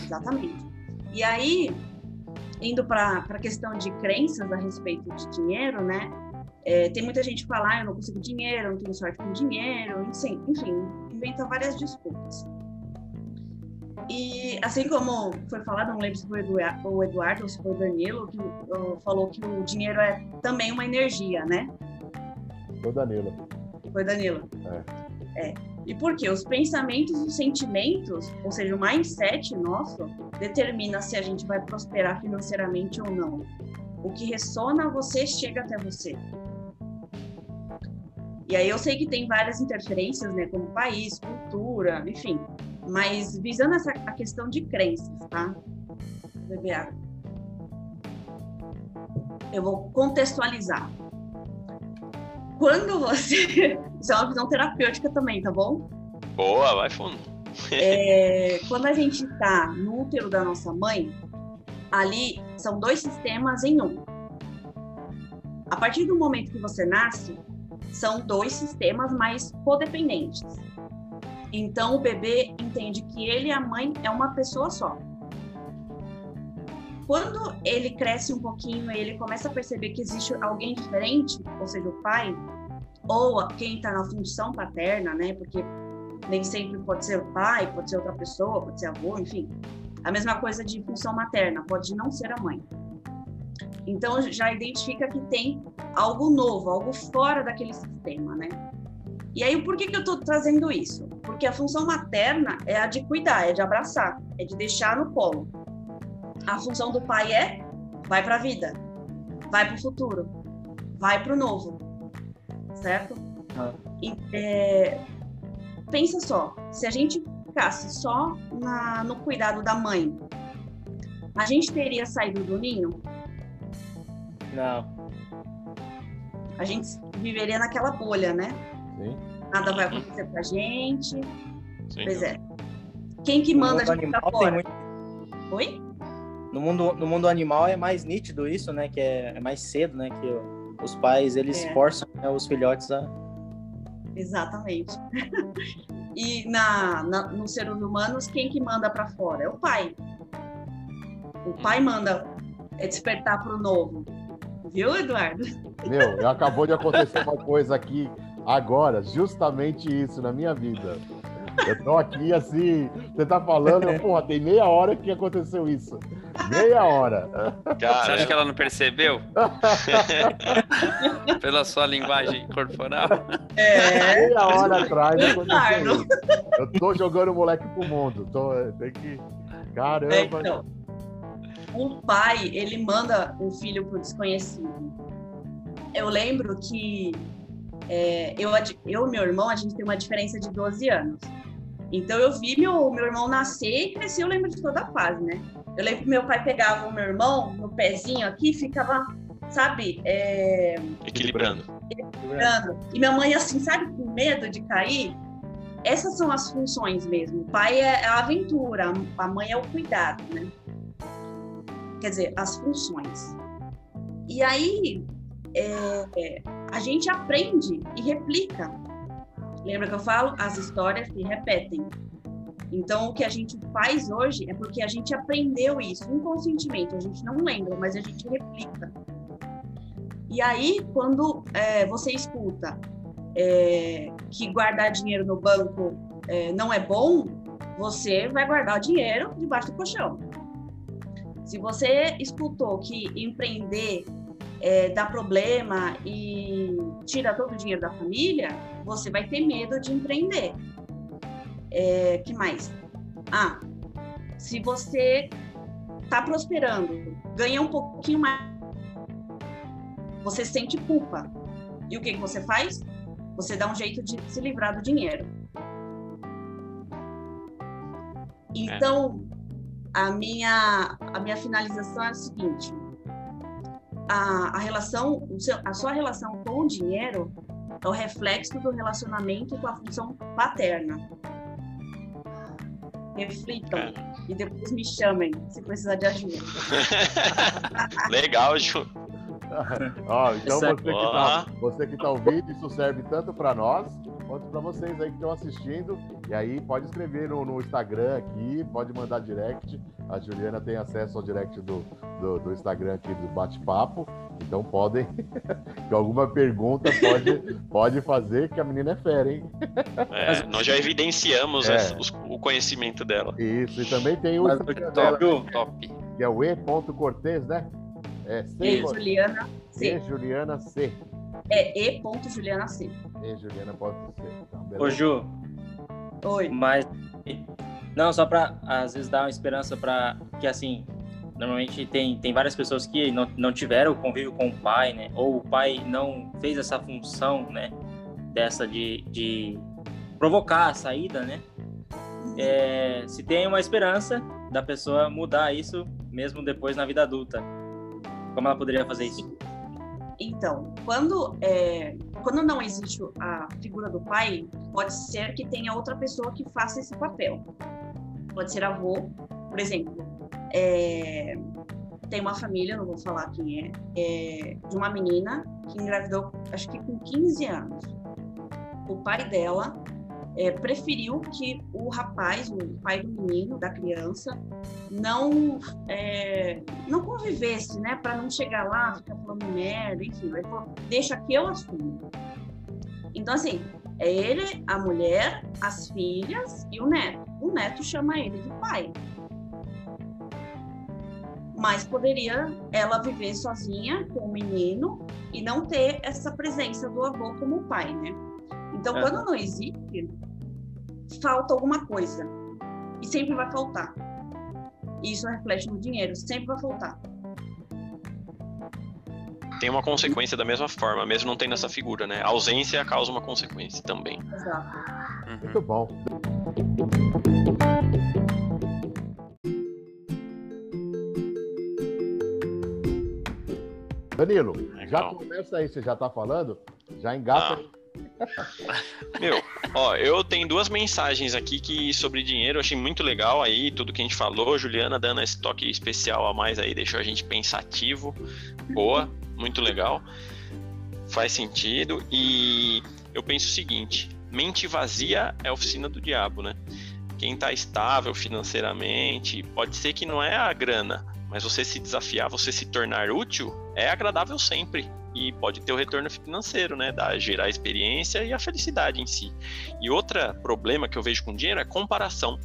Exatamente. E aí, indo para a questão de crenças a respeito de dinheiro, né? É, tem muita gente que fala, ah, eu não consigo dinheiro, eu não tenho sorte com dinheiro, enfim, enfim, inventa várias desculpas. E assim como foi falado, não lembro se foi o Eduardo ou se foi o Danilo, que uh, falou que o dinheiro é também uma energia, né? Foi o Danilo. Foi o Danilo. É. é. E por quê? Os pensamentos os sentimentos, ou seja, o mindset nosso, determina se a gente vai prosperar financeiramente ou não. O que ressona a você chega até você. E aí eu sei que tem várias interferências, né, como país, cultura, enfim, mas visando essa a questão de crenças, tá? Beber. Eu vou contextualizar. Quando você. Isso é uma visão terapêutica também, tá bom? Boa, vai fundo. é, quando a gente está no útero da nossa mãe, ali são dois sistemas em um. A partir do momento que você nasce, são dois sistemas mais codependentes. Então o bebê entende que ele e a mãe é uma pessoa só. Quando ele cresce um pouquinho e ele começa a perceber que existe alguém diferente, ou seja, o pai, ou quem está na função paterna, né? Porque nem sempre pode ser o pai, pode ser outra pessoa, pode ser avô, enfim. A mesma coisa de função materna, pode não ser a mãe. Então já identifica que tem algo novo, algo fora daquele sistema, né? E aí, por que, que eu estou trazendo isso? Porque a função materna é a de cuidar, é de abraçar, é de deixar no colo. A função do pai é vai para a vida, vai para o futuro, vai para o novo, certo? Ah. E, é, pensa só, se a gente ficasse só na, no cuidado da mãe, a gente teria saído do ninho? Não. A gente viveria naquela bolha, né? Sim. Nada vai acontecer com a gente. Sim. Pois é. Quem que manda a gente pra fora? Muito... Oi? No mundo, no mundo animal é mais nítido isso, né? Que é, é mais cedo, né? Que os pais, eles é. forçam né, os filhotes a... Exatamente. e na, na, nos seres humanos, quem que manda para fora? É o pai. O pai manda é despertar para o novo. Viu, Eduardo? Meu, acabou de acontecer uma coisa aqui agora, justamente isso na minha vida. Eu tô aqui assim, você tá falando, porra, tem meia hora que aconteceu isso. Meia hora. Cara, você acha que ela não percebeu? Pela sua linguagem corporal. É. Meia hora atrás aconteceu isso. Eu tô jogando o moleque pro mundo. Tô, tem que. Caramba. É, então, o pai, ele manda o filho pro desconhecido. Eu lembro que é, eu, eu e meu irmão, a gente tem uma diferença de 12 anos. Então eu vi meu, meu irmão nascer e crescer, eu lembro de toda a fase, né? Eu lembro que meu pai pegava o meu irmão no pezinho aqui ficava, sabe? É... Equilibrando. Equilibrando. E minha mãe, assim, sabe, com medo de cair? Essas são as funções mesmo. O pai é a aventura, a mãe é o cuidado, né? Quer dizer, as funções. E aí, é, a gente aprende e replica Lembra que eu falo? As histórias se repetem. Então, o que a gente faz hoje é porque a gente aprendeu isso inconscientemente, a gente não lembra, mas a gente replica. E aí, quando é, você escuta é, que guardar dinheiro no banco é, não é bom, você vai guardar o dinheiro debaixo do colchão. Se você escutou que empreender é, dá problema e tira todo o dinheiro da família, você vai ter medo de empreender. É, que mais? Ah, se você está prosperando, ganha um pouquinho mais, você sente culpa. E o que, que você faz? Você dá um jeito de se livrar do dinheiro. Então, a minha, a minha finalização é a seguinte: a, a relação, a sua relação com o dinheiro é o reflexo do relacionamento com a função paterna. Reflitam é. e depois me chamem se precisar de ajuda. Legal, Ju. Ó, então você que, tá, você que tá ouvindo, isso serve tanto para nós quanto para vocês aí que estão assistindo. E aí pode escrever no, no, Instagram aqui, pode mandar direct. A Juliana tem acesso ao direct do, do, do Instagram aqui do bate-papo. Então podem, que alguma pergunta pode, pode fazer, que a menina é fera, hein? É, nós já evidenciamos é. o conhecimento dela. Isso, e também tem o Mas, top, dela, top. que é o e.cortez, né? É C. E Juliana C. E Juliana C. É E. Juliana C. E Juliana pode ser. Então, Ô, Ju. Oi. Mas. Não, só para às vezes dar uma esperança para que assim normalmente tem, tem várias pessoas que não, não tiveram convívio com o pai, né? Ou o pai não fez essa função, né? Dessa de, de provocar a saída, né? É, se tem uma esperança da pessoa mudar isso mesmo depois na vida adulta. Como ela poderia fazer isso? Então, quando, é, quando não existe a figura do pai, pode ser que tenha outra pessoa que faça esse papel. Pode ser avô, por exemplo. É, tem uma família, não vou falar quem é, é, de uma menina que engravidou, acho que com 15 anos. O pai dela é, preferiu que o rapaz, o pai do menino, da criança, não é, não convivesse, né, para não chegar lá, ficar falando merda, enfim. Ele falou, deixa que eu assumo. Então, assim, é ele, a mulher, as filhas e o neto. O neto chama ele de pai mas poderia ela viver sozinha com o menino e não ter essa presença do avô como pai, né? Então, é. quando não existe, falta alguma coisa. E sempre vai faltar. E isso reflete no dinheiro, sempre vai faltar. Tem uma consequência da mesma forma, mesmo não tendo essa figura, né? A ausência causa uma consequência também. Exato. Uhum. Muito bom. Danilo, já começa aí, você já tá falando? Já engata. Ah. Meu, ó, eu tenho duas mensagens aqui que sobre dinheiro, eu achei muito legal aí, tudo que a gente falou. Juliana dando esse toque especial a mais aí, deixou a gente pensativo. Boa, muito legal. Faz sentido. E eu penso o seguinte: mente vazia é a oficina do diabo, né? Quem tá estável financeiramente, pode ser que não é a grana, Mas você se desafiar, você se tornar útil, é agradável sempre e pode ter o retorno financeiro, né, da gerar experiência e a felicidade em si. E outro problema que eu vejo com dinheiro é comparação.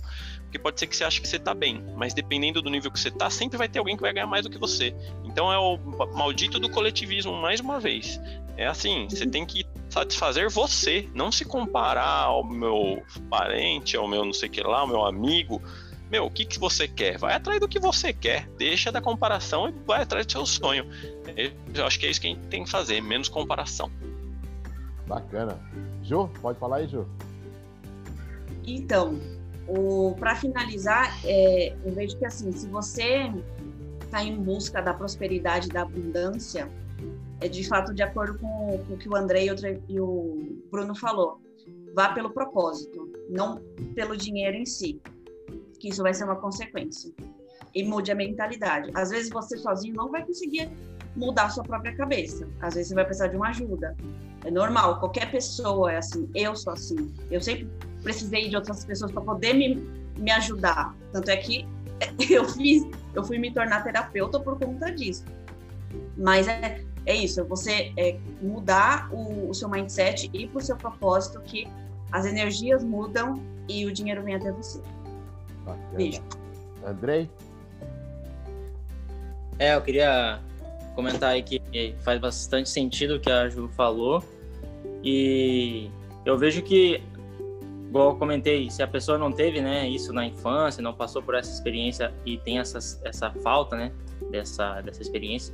Porque pode ser que você ache que você está bem, mas dependendo do nível que você está, sempre vai ter alguém que vai ganhar mais do que você. Então é o maldito do coletivismo mais uma vez. É assim, você tem que satisfazer você, não se comparar ao meu parente, ao meu não sei que lá, ao meu amigo. Meu, o que, que você quer? Vai atrás do que você quer. Deixa da comparação e vai atrás do seu sonho. Eu acho que é isso que a gente tem que fazer, menos comparação. Bacana. Ju, pode falar aí, Ju? Então, para finalizar, é, eu vejo que assim, se você está em busca da prosperidade, da abundância, é de fato de acordo com, com o que o André e o, e o Bruno falou. Vá pelo propósito, não pelo dinheiro em si, que isso vai ser uma consequência. E mude a mentalidade. Às vezes você sozinho não vai conseguir mudar a sua própria cabeça. Às vezes você vai precisar de uma ajuda. É normal, qualquer pessoa é assim. Eu sou assim. Eu sempre precisei de outras pessoas para poder me, me ajudar. Tanto é que eu fiz, eu fui me tornar terapeuta por conta disso. Mas é, é isso, você é, mudar o, o seu mindset e para o seu propósito que as energias mudam e o dinheiro vem até você. Bacana. Beijo. Andrei? É, eu queria comentar aí que faz bastante sentido o que a Ju falou. E eu vejo que igual eu comentei, se a pessoa não teve, né, isso na infância, não passou por essa experiência e tem essa, essa falta, né, dessa, dessa experiência,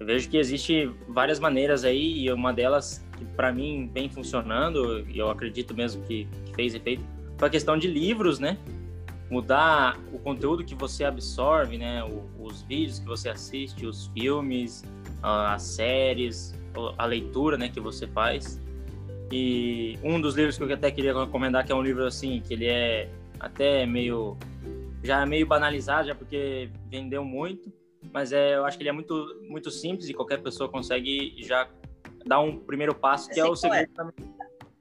eu vejo que existe várias maneiras aí e uma delas que para mim vem funcionando e eu acredito mesmo que, que fez efeito foi a questão de livros, né, mudar o conteúdo que você absorve, né, os vídeos que você assiste, os filmes, as séries, a leitura, né, que você faz e um dos livros que eu até queria recomendar, que é um livro assim, que ele é até meio. já é meio banalizado, já porque vendeu muito, mas é, eu acho que ele é muito, muito simples e qualquer pessoa consegue já dar um primeiro passo, que é o segredo, é. Da,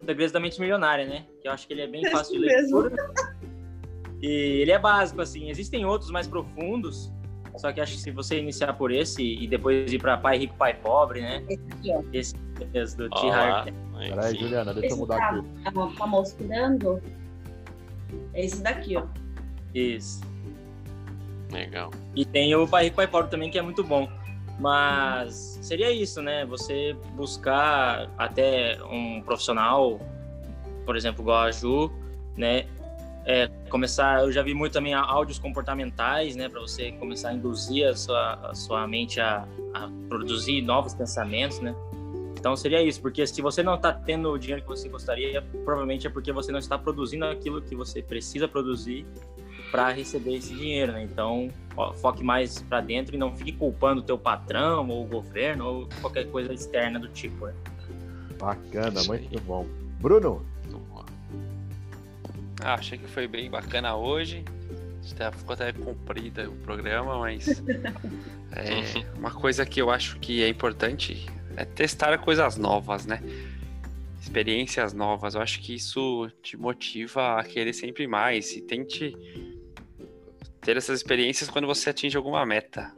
segredo da mente milionária, né? Que eu acho que ele é bem fácil de leitura. E ele é básico, assim. Existem outros mais profundos, só que acho que se você iniciar por esse e depois ir para Pai Rico, Pai Pobre, né? Esse, esse do T. Harv. Peraí, Juliana, deixa esse eu mudar tá, aqui. Tá, tá mostrando? É esse daqui, ó. Isso. Legal. E tem o Pai Rico, Pai Pobre também, que é muito bom. Mas seria isso, né? Você buscar até um profissional, por exemplo, igual a Ju, né? É, começar, eu já vi muito também áudios comportamentais, né, para você começar a induzir a sua, a sua mente a, a, produzir novos pensamentos, né. Então seria isso, porque se você não está tendo o dinheiro que você gostaria, provavelmente é porque você não está produzindo aquilo que você precisa produzir para receber esse dinheiro, né. Então ó, foque mais para dentro e não fique culpando o teu patrão ou o governo ou qualquer coisa externa do tipo. Né? Bacana, muito bom. Bruno, ah, achei que foi bem bacana hoje. Ficou até comprida o programa, mas é, uma coisa que eu acho que é importante é testar coisas novas, né? Experiências novas. Eu acho que isso te motiva a querer sempre mais e tente ter essas experiências quando você atinge alguma meta.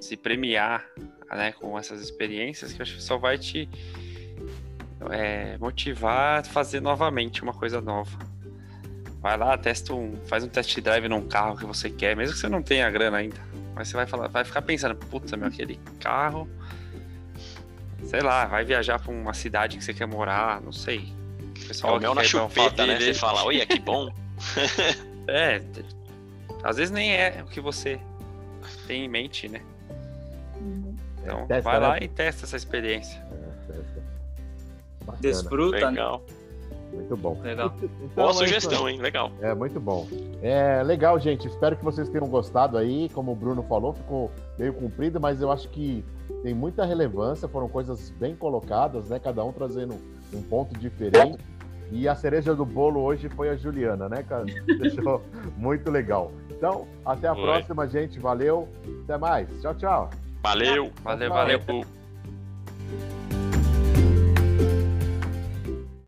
Se premiar né, com essas experiências, que eu acho que só vai te é, motivar a fazer novamente uma coisa nova. Vai lá, testa um, faz um test drive num carro que você quer, mesmo que você não tenha grana ainda. Mas você vai falar, vai ficar pensando, puta, meu, aquele carro. Sei lá, vai viajar pra uma cidade que você quer morar, não sei. O pessoal é o mel na chupeta, né? Você fala, olha que bom. é, às vezes nem é o que você tem em mente, né? Então, testa, vai lá né? e testa essa experiência. É, testa. Desfruta, Legal. né? Muito bom. Legal. Então, Boa é sugestão, hein? Legal. É, muito bom. É legal, gente. Espero que vocês tenham gostado aí. Como o Bruno falou, ficou meio comprido, mas eu acho que tem muita relevância. Foram coisas bem colocadas, né? Cada um trazendo um ponto diferente. E a cereja do bolo hoje foi a Juliana, né, cara? Deixou muito legal. Então, até a Oi. próxima, gente. Valeu. Até mais. Tchau, tchau. Valeu. Valeu, valeu. valeu.